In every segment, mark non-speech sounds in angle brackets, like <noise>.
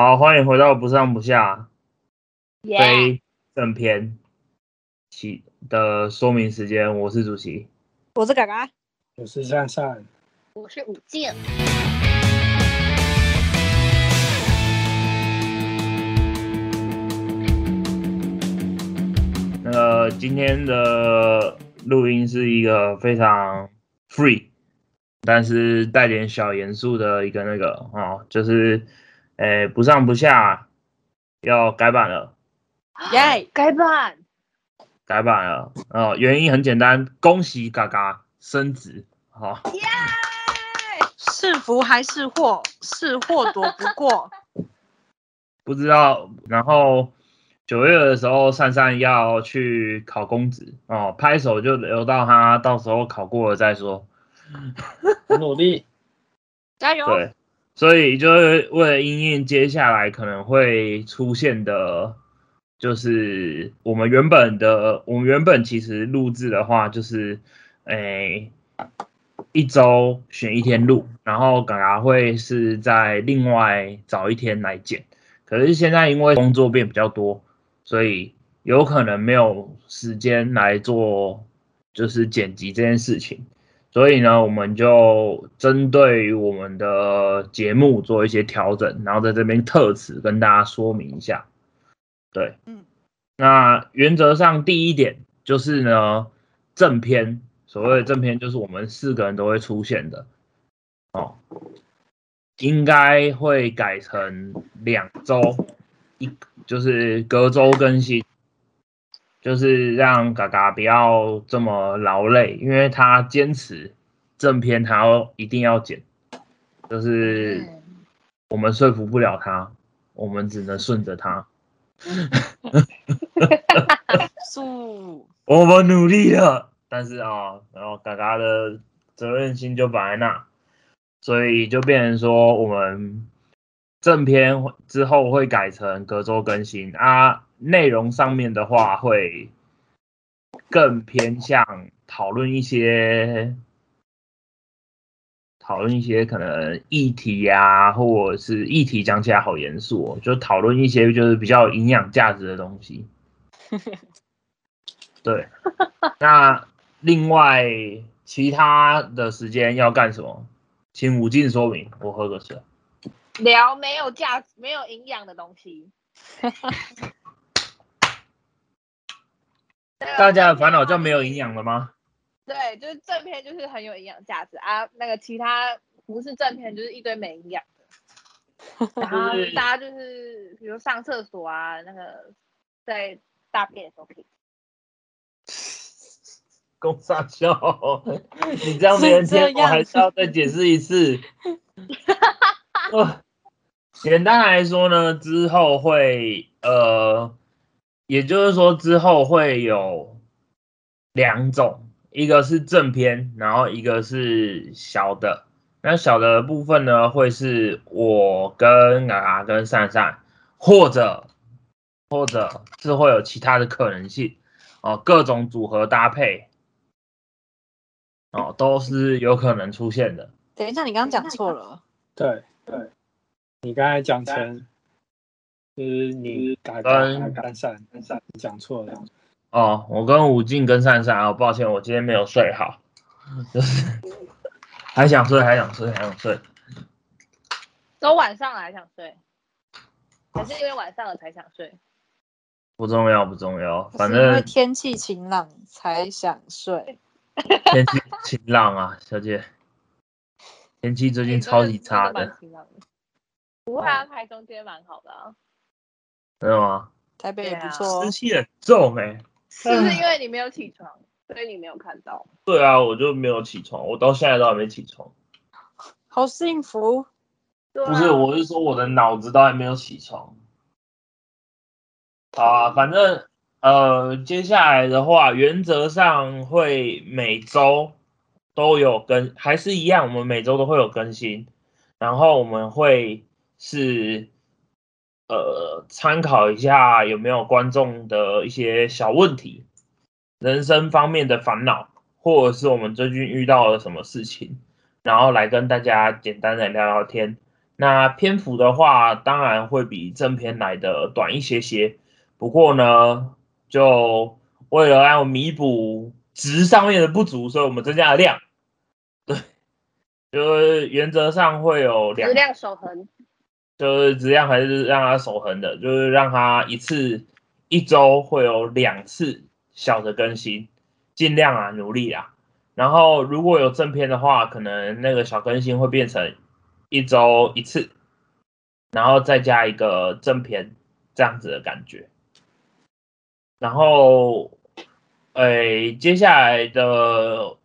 好，欢迎回到不上不下！非正片起的说明时间，我是主席。我是嘎嘎，我是善善，我是武静。那个今天的录音是一个非常 free，但是带点小严肃的一个那个哦，就是诶不上不下要改版了，耶，改版！改版了哦，原因很简单，恭喜嘎嘎升职，好、耶！是福还是祸？是祸躲不过。<laughs> 不知道。然后九月的时候，珊珊要去考公职哦，拍手就留到他到时候考过了再说。很 <laughs> 努力。加油！对，所以就是为了应应接下来可能会出现的，就是我们原本的，我们原本其实录制的话，就是诶、一周选一天录，然后嘎嘎会是在另外找一天来剪。可是现在因为工作变比较多，所以有可能没有时间来做就是剪辑这件事情。所以呢，我们就针对于我们的节目做一些调整，然后在这边特此跟大家说明一下。对，嗯，那原则上第一点就是呢，正片，所谓的正片就是我们四个人都会出现的，哦，应该会改成两周一，就是隔周更新。就是让嘎嘎不要这么劳累，因为他坚持正片他要一定要剪，就是我们说服不了他，我们只能顺着他。<laughs> 素我们努力了，但是啊，然后嘎嘎的责任心就摆在那，所以就变成说我们正片之后会改成隔周更新啊，内容上面的话会更偏向讨论一些讨论一些可能议题啊，或者是议题讲起来好严肃哦，就讨论一些就是比较有营养价值的东西。<laughs> 对，那另外其他的时间要干什么？请武进说明。我喝个水。聊没有价值、没有营养的东西。<laughs> 大家的烦恼叫没有营养了吗？对，就是正片就是很有营养价值啊，那个其他不是正片就是一堆没营养的。然后 <laughs> 大家就是比如上厕所啊，那个在大便的时候可以。<laughs> 公傻笑，你这样没人听我还是要再解释一次。呃，简单来说呢，之后会呃，也就是说之后会有两种，一个是正片，然后一个是小的。那小的部分呢，会是我跟嘎嘎跟善善，或者或者是会有其他的可能性哦，各种组合搭配哦，都是有可能出现的。等一下，你刚刚讲错了。对对，你刚才讲成就是你嘎跟嘎干善干善，你讲错了。哦，我跟武进跟善善啊，抱歉，我今天没有睡好，就是 <laughs> 还想睡，还想睡，还想睡。都晚上了还想睡，还是因为晚上了才想睡？不重要，不重要，反正因为正天气晴朗才想睡。<laughs> 天气晴朗啊，小姐，天气最近超级差的的，晴朗的。不会啊，台中今天蛮好的啊。没有啊？台北也不错哦。湿气很重哎、是不是因为你没有起床，所以你没有看到？对啊，我就没有起床，我到现在都还没起床。好幸福。啊不是，我是说我的脑子都还没有起床。好啊，反正呃，接下来的话，原则上会每周都有更，还是一样，我们每周都会有更新。然后我们会是呃参考一下有没有观众的一些小问题，人生方面的烦恼，或者是我们最近遇到了什么事情，然后来跟大家简单的聊聊天。那篇幅的话，当然会比正片来的短一些些。不过呢，就为了要弥补值上面的不足，所以我们增加了量。对，就是原则上会有两质量守恒。就是质量还是让它守恒的，就是让它一次一周会有两次小的更新，尽量啊努力啊。然后如果有正片的话，可能那个小更新会变成一周一次，然后再加一个正片这样子的感觉。然后，诶，接下来的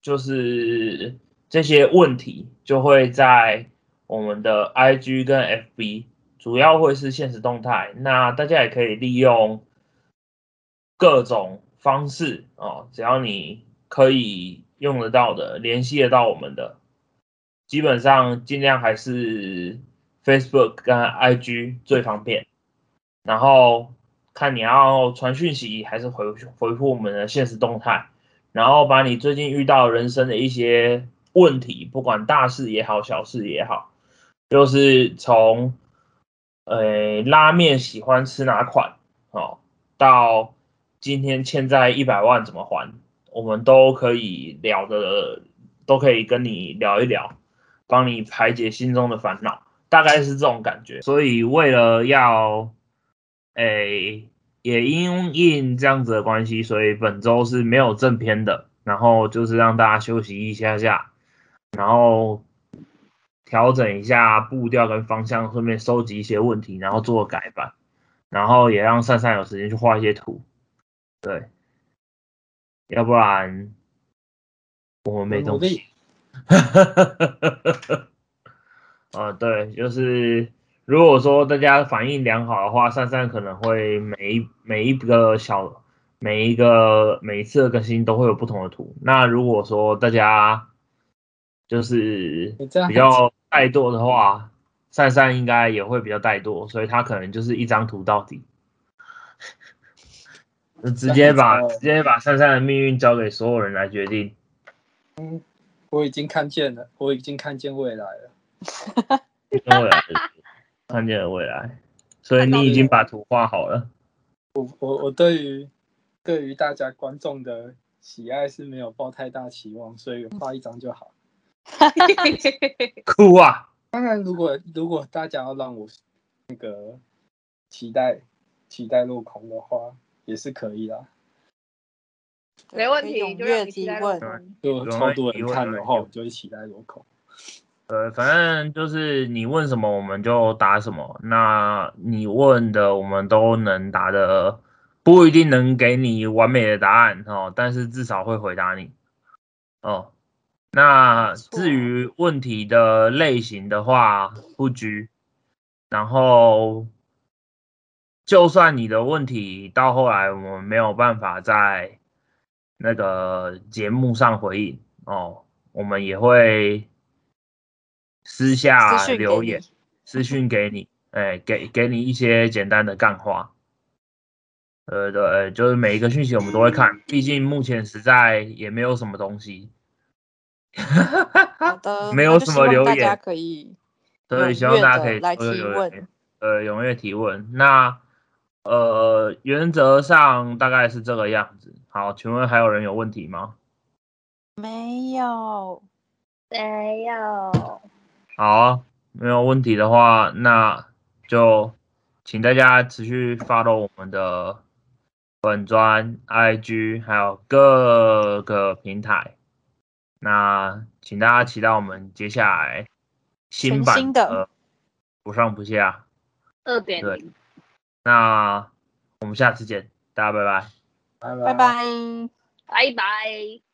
就是这些问题就会在。我们的 IG 跟 FB 主要会是现实动态，那大家也可以利用各种方式哦，只要你可以用得到的、联系得到我们的，基本上尽量还是 Facebook 跟 IG 最方便。然后看你要传讯息还是回回复我们的现实动态，然后把你最近遇到人生的一些问题，不管大事也好、小事也好。就是从，呃，拉面喜欢吃哪款哦，到今天欠债一百万怎么还，我们都可以聊的，都可以跟你聊一聊，帮你排解心中的烦恼，大概是这种感觉。所以为了要，诶，也因应这样子的关系，所以本周是没有正片的，然后就是让大家休息一下下，然后。调整一下步调跟方向，顺便收集一些问题，然后做改版，然后也让珊珊有时间去画一些图，对，要不然我们没东西。啊，对，就是如果说大家反应良好的话，珊珊可能会每一每一个小每一个每一次的更新都会有不同的图。那如果说大家就是比较。怠惰的话，珊珊应该也会比较怠惰，所以他可能就是一张图到底，<laughs> 直接把直接把珊珊的命运交给所有人来决定。嗯，我已经看见了，我已经看见未来了。未来，<laughs> 看见了未来，所以你已经把图画好了。我我我对于对于大家观众的喜爱是没有抱太大期望，所以画一张就好。哭啊！当然，如果如果大家要让我那个期待期待落空的话，也是可以的。没问题，就越提问，就超多人看的话，我就期待落空。呃，反正就是你问什么我们就答什么，那你问的我们都能答的，不一定能给你完美的答案哦，但是至少会回答你哦。那至于问题的类型的话，不拘。然后，就算你的问题到后来我们没有办法在那个节目上回应哦，我们也会私下留言、私讯给你，哎，给给你一些简单的干话。呃，对，就是每一个讯息我们都会看，毕竟目前实在也没有什么东西。好的，<laughs> 没有什么留言，大家可以对，希望大家可以来提问，呃，踊跃提问。那呃，原则上大概是这个样子。好，请问还有人有问题吗？没有，没有。好，没有问题的话，那就请大家持续 follow 我们的本专 IG，还有各个平台。那请大家期待我们接下来新版的不上不下二点零。那我们下次见，大家拜拜，拜拜拜拜拜。